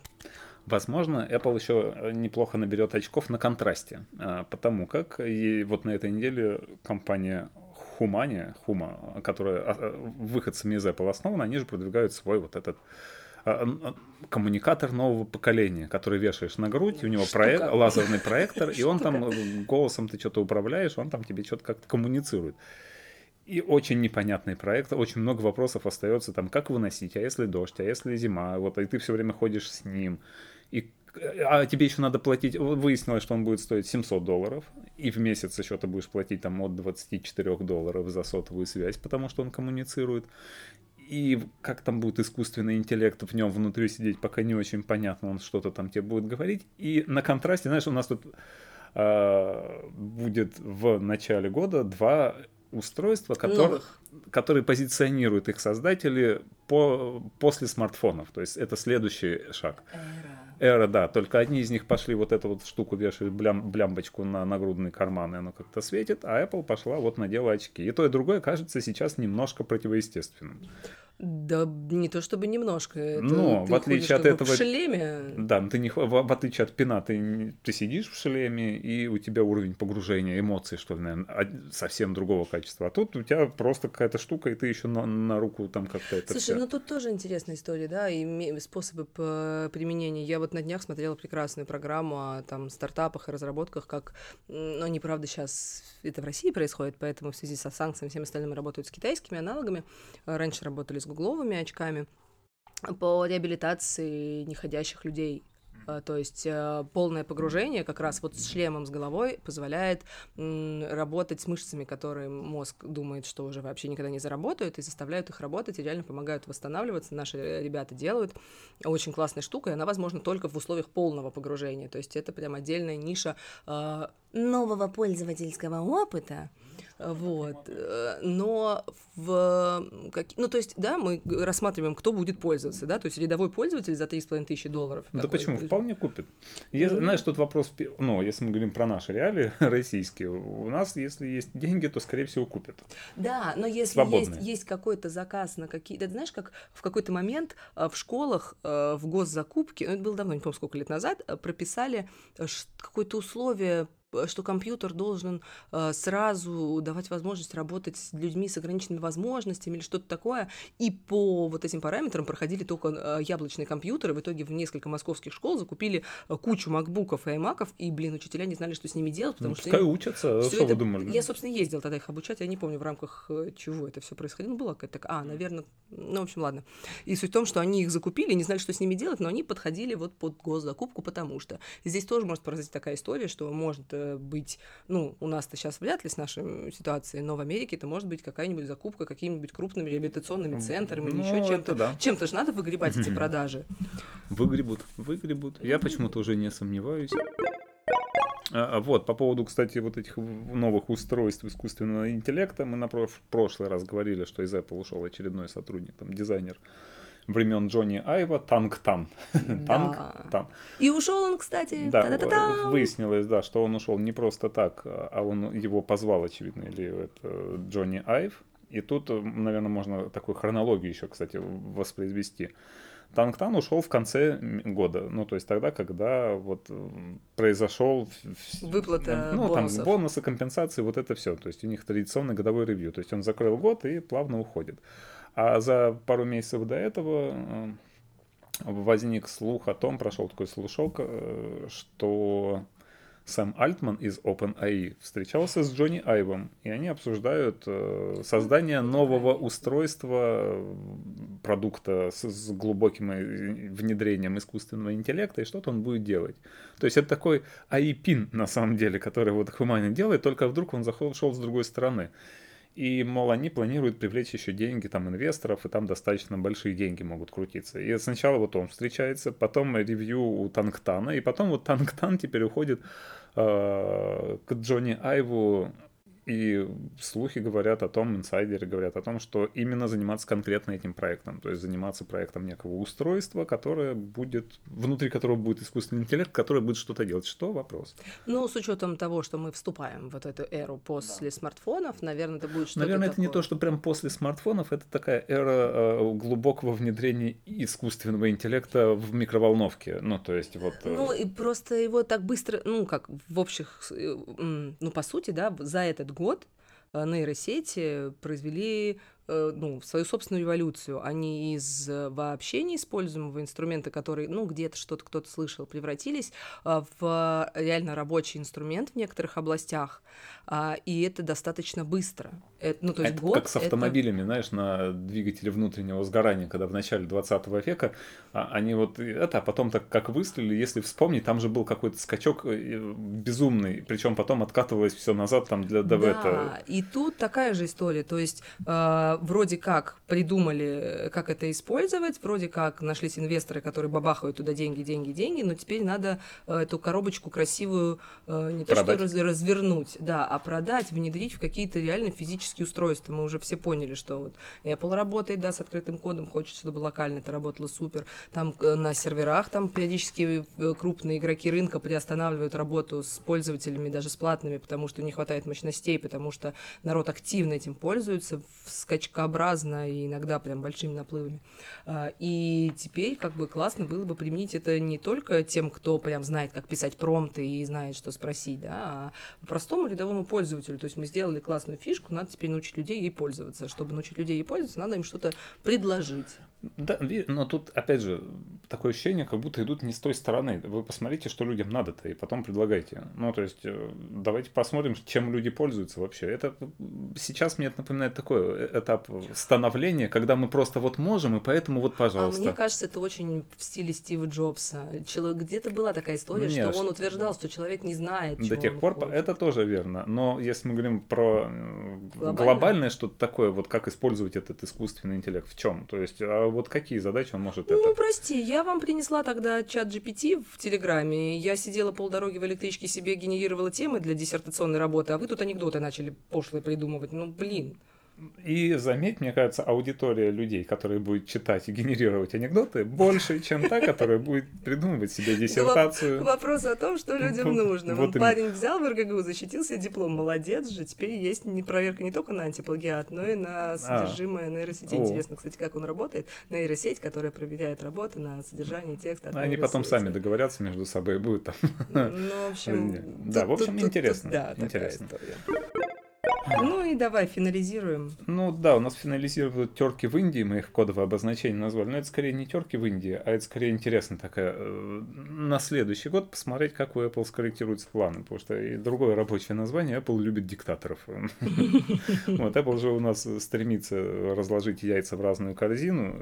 Возможно, Apple еще неплохо наберет очков на контрасте, а, потому как и вот на этой неделе компания Хумане, Хума, которая а, а, выходцами из Apple основана, они же продвигают свой вот этот а, коммуникатор нового поколения, который вешаешь на грудь, у него проект, лазерный проектор, и он там голосом ты что-то управляешь, он там тебе что-то как-то коммуницирует. И очень непонятный проект, очень много вопросов остается там, как выносить, а если дождь, а если зима, вот, и ты все время ходишь с ним, и а тебе еще надо платить, выяснилось, что он будет стоить 700 долларов, и в месяц еще ты будешь платить там от 24 долларов за сотовую связь, потому что он коммуницирует. И как там будет искусственный интеллект в нем внутри сидеть, пока не очень понятно, он что-то там тебе будет говорить. И на контрасте, знаешь, у нас тут э, будет в начале года два устройства, которых, которые позиционируют их создатели по, после смартфонов. То есть это следующий шаг. Эра. Эра, да, только одни из них пошли вот эту вот штуку вешать, блям, блямбочку на нагрудный карман, и оно как-то светит, а Apple пошла вот надела очки. И то, и другое кажется сейчас немножко противоестественным. Да не то чтобы немножко. Это Но в отличие от этого... В шлеме. Да, ты не, в, отличие от пина, ты, ты сидишь в шлеме, и у тебя уровень погружения, эмоций, что ли, наверное, совсем другого качества. А тут у тебя просто какая-то штука, и ты еще на, на руку там как-то это Слушай, все. ну тут тоже интересная история, да, и способы применения. Я вот на днях смотрела прекрасную программу о там стартапах и разработках, как, ну, они, правда, сейчас это в России происходит, поэтому в связи со санкциями всем остальным работают с китайскими аналогами. Раньше работали с гугловыми очками по реабилитации неходящих людей. А, то есть э, полное погружение как раз вот с шлемом с головой позволяет работать с мышцами, которые мозг думает, что уже вообще никогда не заработают, и заставляют их работать, и реально помогают восстанавливаться. Наши ребята делают. Очень классная штука, и она возможна только в условиях полного погружения. То есть это прям отдельная ниша э, нового пользовательского опыта, вот. Э, но в... Ну, то есть, да, мы рассматриваем, кто будет пользоваться, да, то есть рядовой пользователь за 3,5 тысячи долларов. Да почему? Вполне купит. Если, mm-hmm. Знаешь, тут вопрос, ну, если мы говорим про наши реалии российские, у нас, если есть деньги, то, скорее всего, купят. Да, но если есть, есть какой-то заказ на какие-то... Ты знаешь, как в какой-то момент э, в школах, э, в госзакупке, ну, это было давно, не помню, сколько лет назад, прописали какое-то условие что компьютер должен э, сразу давать возможность работать с людьми с ограниченными возможностями или что-то такое. И по вот этим параметрам проходили только э, яблочные компьютеры. В итоге в несколько московских школ закупили э, кучу макбуков и аймаков, и, блин, учителя не знали, что с ними делать, потому ну, что... Пускай учатся, что это... вы думали? Я, собственно, ездил тогда их обучать, я не помню, в рамках э, чего это все происходило. Ну, была какая-то. А, наверное... Ну, в общем, ладно. И суть в том, что они их закупили, не знали, что с ними делать, но они подходили вот под госзакупку, потому что здесь тоже может произойти такая история, что может быть, ну, у нас-то сейчас вряд ли с нашей ситуацией, но в Америке это может быть какая-нибудь закупка какими-нибудь крупными реабилитационными центрами ну, или еще чем-то. Да. Чем-то же надо выгребать эти продажи. Выгребут, выгребут. Я почему-то уже не сомневаюсь. А, а вот, по поводу, кстати, вот этих новых устройств искусственного интеллекта, мы на прошлый раз говорили, что из Apple ушел очередной сотрудник, там, дизайнер времен Джонни Айва Танк Тан. Танк Тан. И ушел он, кстати. Да, выяснилось, да, что он ушел не просто так, а он его позвал, очевидно, или это Джонни Айв. И тут, наверное, можно такую хронологию еще, кстати, воспроизвести. Танк Тан ушел в конце года, ну то есть тогда, когда вот произошел выплата ну, бонусов. там бонусы, компенсации, вот это все. То есть у них традиционный годовой ревью. То есть он закрыл год и плавно уходит. А за пару месяцев до этого э, возник слух о том, прошел такой слушок, э, что Сэм Альтман из OpenAI встречался с Джонни Айвом, и они обсуждают э, создание нового устройства, продукта с, с глубоким внедрением искусственного интеллекта, и что-то он будет делать. То есть это такой AI-пин, на самом деле, который вот Хуманин делает, только вдруг он зашел с другой стороны. И, мол, они планируют привлечь еще деньги, там, инвесторов, и там достаточно большие деньги могут крутиться. И сначала вот он встречается, потом ревью у Танктана, и потом вот Танктан теперь уходит э, к Джонни Айву и слухи говорят о том, инсайдеры говорят о том, что именно заниматься конкретно этим проектом, то есть заниматься проектом некого устройства, которое будет, внутри которого будет искусственный интеллект, который будет что-то делать. Что? Вопрос. Ну, с учетом того, что мы вступаем в вот эту эру после да. смартфонов, наверное, это будет что-то Наверное, такое. это не то, что прям после смартфонов, это такая эра э, глубокого внедрения искусственного интеллекта в микроволновке. Ну, то есть вот... Э... Ну, и просто его так быстро, ну, как в общих, э, ну, по сути, да, за этот год э, нейросети произвели ну, свою собственную эволюцию. Они из э, вообще неиспользуемого инструмента, который, ну, где-то что-то кто-то слышал, превратились э, в реально рабочий инструмент в некоторых областях. А, и это достаточно быстро. Это, ну, то есть это год, как с автомобилями, это... знаешь, на двигателе внутреннего сгорания, когда в начале 20 века а, они вот это, а потом так как выстрелили, если вспомнить, там же был какой-то скачок безумный, причем потом откатывалось все назад там для ДВ. Да, и тут такая же история, то есть вроде как придумали, как это использовать, вроде как нашлись инвесторы, которые бабахают туда деньги, деньги, деньги, но теперь надо э, эту коробочку красивую э, не продать. то что развернуть, да, а продать, внедрить в какие-то реально физические устройства. Мы уже все поняли, что вот Apple работает, да, с открытым кодом, хочет, чтобы локально это работало супер. Там э, на серверах там периодически крупные игроки рынка приостанавливают работу с пользователями, даже с платными, потому что не хватает мощностей, потому что народ активно этим пользуется, вскочил скачкообразно и иногда прям большими наплывами. А, и теперь как бы классно было бы применить это не только тем, кто прям знает, как писать промпты и знает, что спросить, да, а простому рядовому пользователю. То есть мы сделали классную фишку, надо теперь научить людей ей пользоваться. Чтобы научить людей ей пользоваться, надо им что-то предложить. Да, но тут, опять же, такое ощущение, как будто идут не с той стороны. Вы посмотрите, что людям надо-то, и потом предлагайте. Ну, то есть, э, давайте посмотрим, чем люди пользуются вообще. Это сейчас мне это напоминает такой э, этап становления, когда мы просто вот можем, и поэтому вот, пожалуйста. А мне кажется, это очень в стиле Стива Джобса. Где-то была такая история, Нет, что он утверждал, что человек не знает, До тех пор, хочет. это тоже верно. Но если мы говорим про э, глобальное, глобальное что-то такое, вот как использовать этот искусственный интеллект, в чем? То есть, а вот какие задачи он может ну, это... Ну, прости, я вам принесла тогда чат GPT в Телеграме. Я сидела полдороги в электричке себе генерировала темы для диссертационной работы, а вы тут анекдоты начали пошлые придумывать. Ну, блин. И заметь, мне кажется, аудитория людей, которые будет читать и генерировать анекдоты, больше, чем та, которая будет придумывать себе диссертацию. Вопрос о том, что людям нужно. Вот парень взял в РГГУ, защитил себе диплом, молодец же. Теперь есть не проверка не только на антиплагиат, но и на а. содержимое нейросети. Интересно, кстати, как он работает. Нейросеть, которая проверяет работу на содержание текста. Они потом сами договорятся между собой, будет там. Ну, в общем... Да, в общем, интересно. Да, интересно. Ну и давай финализируем. Ну да, у нас финализируют терки в Индии, мы их кодовое обозначение назвали, но это скорее не терки в Индии, а это скорее интересно такая э, на следующий год посмотреть, как у Apple скорректируются планы, потому что и другое рабочее название Apple любит диктаторов. Вот Apple же у нас стремится разложить яйца в разную корзину.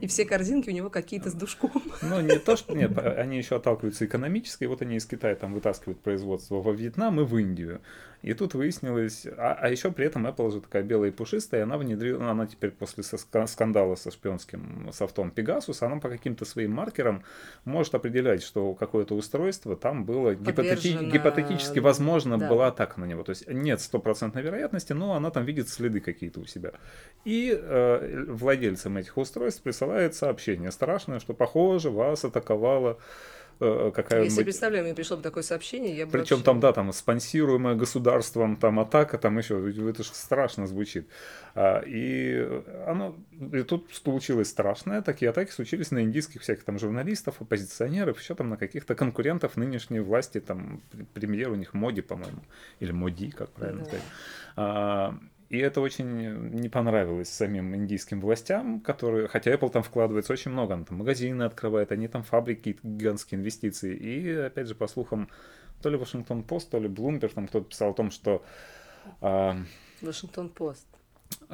И все корзинки у него какие-то с душком. Ну не то, что нет, они еще отталкиваются экономически, вот они из Китая там вытаскивают производство во Вьетнам и в Индию. И тут выяснилось, а, а еще при этом Apple же такая белая и пушистая, и она внедрила, она теперь после скандала со шпионским софтом Pegasus, она по каким-то своим маркерам может определять, что какое-то устройство там было гипотети- гипотетически возможно да. была атака на него. То есть нет стопроцентной вероятности, но она там видит следы какие-то у себя. И э, владельцам этих устройств присылает сообщение страшное, что похоже вас атаковала какая Я себе представляю, мне пришло бы такое сообщение, я бы Причем вообще... там, да, там спонсируемая государством, там атака, там еще, это же страшно звучит. А, и оно, и тут получилось страшное, такие атаки случились на индийских всяких там журналистов, оппозиционеров, еще там на каких-то конкурентов нынешней власти, там премьер у них Моди, по-моему, или Моди, как правильно да. сказать. И это очень не понравилось самим индийским властям, которые, хотя Apple там вкладывается очень много, она там магазины открывает, они там фабрики, гигантские инвестиции. И опять же, по слухам, то ли Вашингтон Пост, то ли Bloomberg, там кто-то писал о том, что... Вашингтон Пост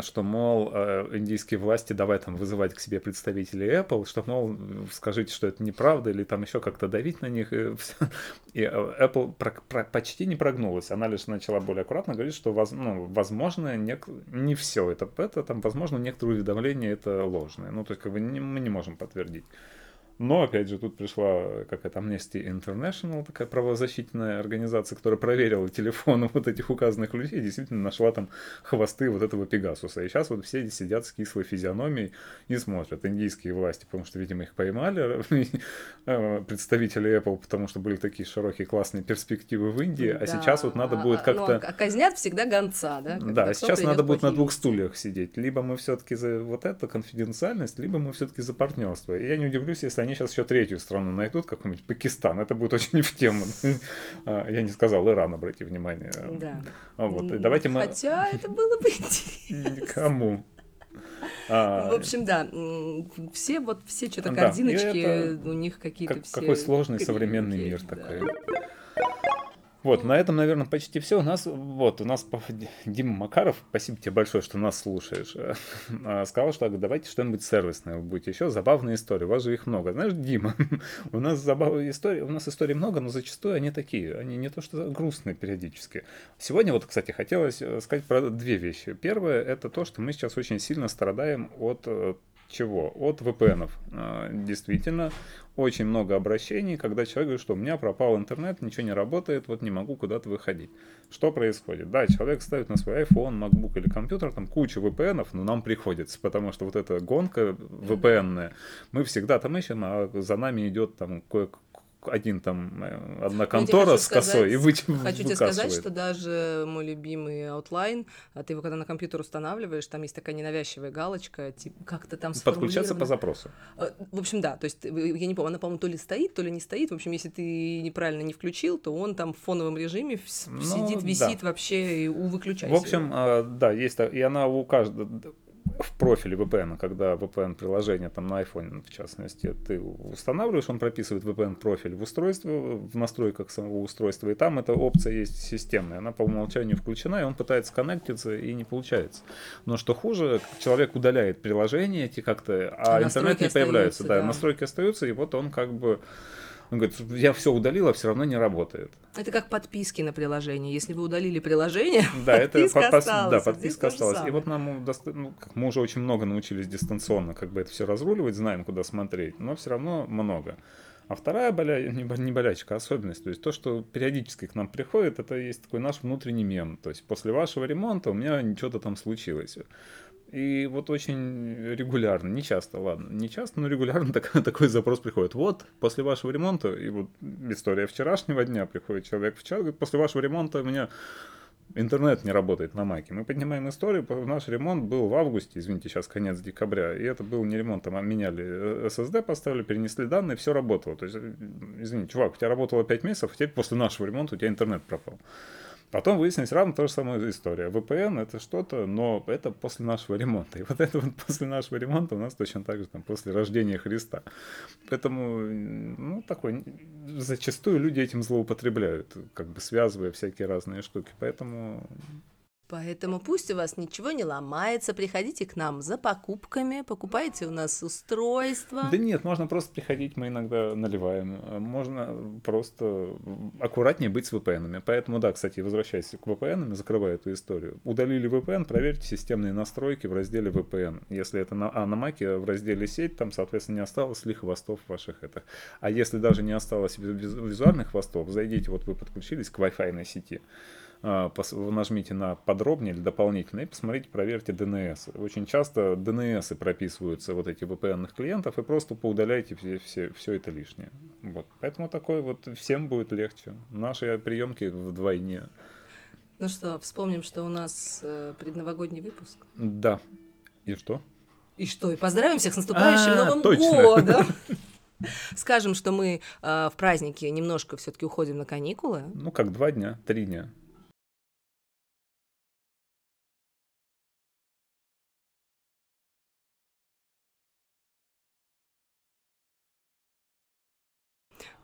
что, мол, э, индийские власти давай там вызывать к себе представителей Apple, что, мол, скажите, что это неправда, или там еще как-то давить на них. И, и э, Apple про, про, почти не прогнулась. Она лишь начала более аккуратно говорить, что, воз, ну, возможно, не, не все это, это там, возможно, некоторые уведомления это ложные. Ну, то есть, как бы не, мы не можем подтвердить. Но, опять же, тут пришла какая-то Amnesty International, такая правозащитная организация, которая проверила телефоны вот этих указанных людей, и действительно нашла там хвосты вот этого Пегасуса. И сейчас вот все сидят с кислой физиономией и смотрят. Индийские власти, потому что, видимо, их поймали, э, представители Apple, потому что были такие широкие классные перспективы в Индии, а сейчас вот надо будет ну, как-то... Ну, казнят всегда гонца, да? Да, а сейчас надо будет на двух стульях сидеть. Либо мы все-таки за вот эту конфиденциальность, либо мы все-таки за партнерство. И я не удивлюсь, если они сейчас еще третью страну найдут, какой-нибудь Пакистан, это будет очень в тему. А, я не сказал Иран, обрати внимание. Да. А вот. И давайте мы... Хотя это было бы интересно. Кому? А... В общем, да, все вот все что-то да, корзиночки, это... у них какие-то как, все. Какой сложный современный мир да. такой. Вот, на этом, наверное, почти все. У нас, вот, у нас Дима Макаров, спасибо тебе большое, что нас слушаешь, а, сказал, что давайте что-нибудь сервисное вы будете еще. Забавные истории, у вас же их много. Знаешь, Дима, у нас забавные истории, у нас историй много, но зачастую они такие, они не то что грустные периодически. Сегодня вот, кстати, хотелось э, сказать про две вещи. Первое, это то, что мы сейчас очень сильно страдаем от э, чего? От VPN. А, действительно, очень много обращений, когда человек говорит, что у меня пропал интернет, ничего не работает, вот не могу куда-то выходить. Что происходит? Да, человек ставит на свой iPhone, MacBook или компьютер там кучу VPN, но нам приходится, потому что вот эта гонка VPN, мы всегда там ищем, а за нами идет там кое один там, э, одна ну, контора с сказать, косой и вы, Хочу тебе сказать, что даже мой любимый Outline, а ты его когда на компьютер устанавливаешь, там есть такая ненавязчивая галочка, типа как-то там Подключаться по запросу. А, в общем, да, то есть я не помню, она, по-моему, то ли стоит, то ли не стоит. В общем, если ты неправильно не включил, то он там в фоновом режиме ну, сидит, висит да. вообще и у выключайся. В общем, да, есть, и она у каждого в профиле VPN, когда VPN-приложение там на iPhone, в частности, ты устанавливаешь, он прописывает VPN-профиль в устройство, в настройках самого устройства, и там эта опция есть системная, она по умолчанию включена, и он пытается коннектиться, и не получается. Но что хуже, человек удаляет приложение эти как-то, а, а интернет не появляется, да, да, настройки остаются, и вот он как бы он говорит, я все удалил, а все равно не работает. Это как подписки на приложение. Если вы удалили приложение, да, подписка это осталась. Да, подписка осталась. И вот нам ну, мы уже очень много научились дистанционно как бы это все разруливать, знаем, куда смотреть, но все равно много. А вторая боля... не болячка, а особенность, то есть то, что периодически к нам приходит, это есть такой наш внутренний мем. То есть после вашего ремонта у меня что-то там случилось. И вот очень регулярно, не часто, ладно, не часто, но регулярно так, такой запрос приходит. Вот, после вашего ремонта, и вот история вчерашнего дня, приходит человек в чат, говорит, после вашего ремонта у меня интернет не работает на маке. Мы поднимаем историю, наш ремонт был в августе, извините, сейчас конец декабря, и это был не ремонт, там меняли SSD, э, поставили, перенесли данные, все работало. То есть, э, извини, чувак, у тебя работало 5 месяцев, а теперь после нашего ремонта у тебя интернет пропал. Потом выяснилось равно та же самая история. VPN это что-то, но это после нашего ремонта. И вот это вот после нашего ремонта у нас точно так же там после рождения Христа. Поэтому, ну, такой, зачастую люди этим злоупотребляют, как бы связывая всякие разные штуки. Поэтому Поэтому пусть у вас ничего не ломается, приходите к нам за покупками, покупайте у нас устройство. Да нет, можно просто приходить, мы иногда наливаем. Можно просто аккуратнее быть с VPN. Поэтому, да, кстати, возвращаясь к VPN, закрывая эту историю. Удалили VPN, проверьте системные настройки в разделе VPN. Если это на, а на Маке в разделе сеть, там, соответственно, не осталось ли хвостов ваших это. А если даже не осталось визуальных хвостов, зайдите, вот вы подключились к Wi-Fi сети. А, нажмите на подробнее или дополнительно и посмотрите, проверьте DNS. Очень часто DNS прописываются вот эти VPN клиентов и просто поудаляйте все, все, все это лишнее. Вот. Поэтому такое вот всем будет легче. Наши приемки вдвойне. Ну что, вспомним, что у нас э, предновогодний выпуск. Да. И что? И что? И поздравим всех с наступающим а, Новым точно. годом! Скажем, что мы э, в празднике немножко все-таки уходим на каникулы. Ну, как два дня, три дня.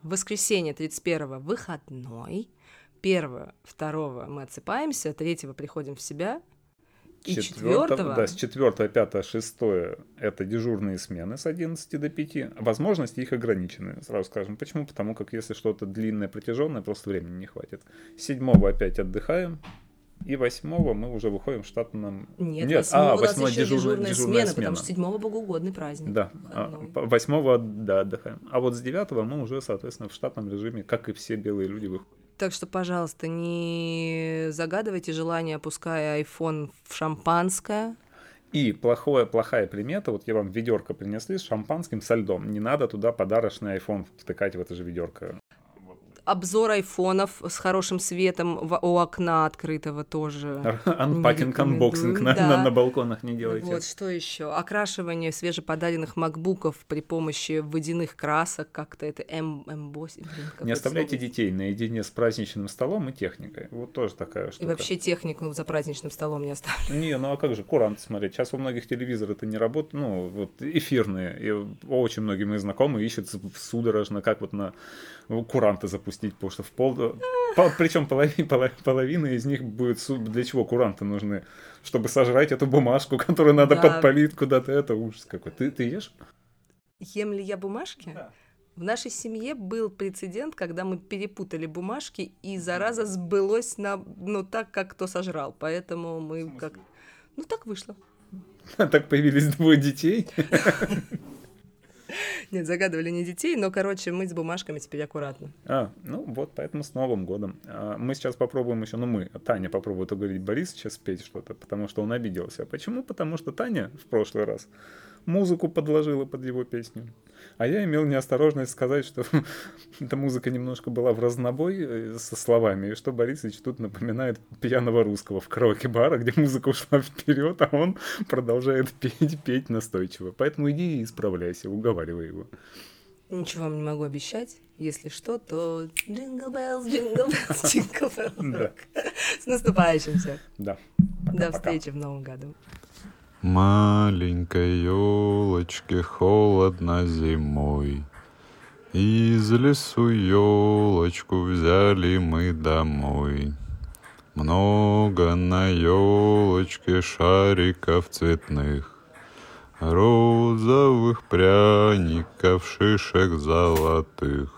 Воскресенье 31 выходной. Первого, второго мы отсыпаемся, третьего приходим в себя. И четвертого... Да, с четвертого, пятого, шестое это дежурные смены с 11 до 5. Возможности их ограничены, сразу скажем. Почему? Потому как если что-то длинное, протяженное, просто времени не хватит. Седьмого опять отдыхаем, и восьмого мы уже выходим в штатном... Нет, Нет а, восьмого дежурная, дежурная, дежурная смена, потому что седьмого богоугодный праздник. Да, а, восьмого, да, отдыхаем. А вот с девятого мы уже, соответственно, в штатном режиме, как и все белые люди, выходим. Так что, пожалуйста, не загадывайте желание, опуская iPhone в шампанское. И плохое, плохая примета, вот я вам ведерко принесли с шампанским со льдом. Не надо туда подарочный iPhone втыкать в это же ведерко обзор айфонов с хорошим светом в, у окна открытого тоже. Unpacking, unboxing на, да. на, на балконах не делайте. Вот, что еще? Окрашивание свежеподаренных макбуков при помощи водяных красок, как-то это embossing. Не оставляйте слово. детей наедине с праздничным столом и техникой. Вот тоже такая штука. И вообще технику за праздничным столом не оставляйте. Не, ну а как же, куранты смотреть. Сейчас у многих телевизоры это не работает, ну, вот эфирные. И очень многие мои знакомые ищут судорожно, как вот на куранты запустить, потому что в пол... По, причем половина, половина из них будет... Для чего куранты нужны? Чтобы сожрать эту бумажку, которую надо да. подпалить куда-то. Это ужас какой. Ты, ты ешь? Ем ли я бумажки? Да. В нашей семье был прецедент, когда мы перепутали бумажки, и зараза сбылось на, ну, так, как кто сожрал. Поэтому мы как... Ну, так вышло. А так появились двое детей? Нет, загадывали не детей, но, короче, мы с бумажками теперь аккуратно. А, ну вот, поэтому с Новым годом. А, мы сейчас попробуем еще, ну мы, Таня попробует уговорить Борис сейчас спеть что-то, потому что он обиделся. Почему? Потому что Таня в прошлый раз музыку подложила под его песню. А я имел неосторожность сказать, что эта музыка немножко была в разнобой э, со словами, и что Борисович тут напоминает пьяного русского в караоке-бара, где музыка ушла вперед, а он продолжает петь, петь настойчиво. Поэтому иди и исправляйся, уговаривай его. Ничего вам не могу обещать. Если что, то jingle bells, jingle bells, jingle bells. С наступающим всех. Да. До встречи в новом году. Маленькой елочке холодно зимой. Из лесу елочку взяли мы домой. Много на елочке шариков цветных, Розовых пряников, шишек золотых.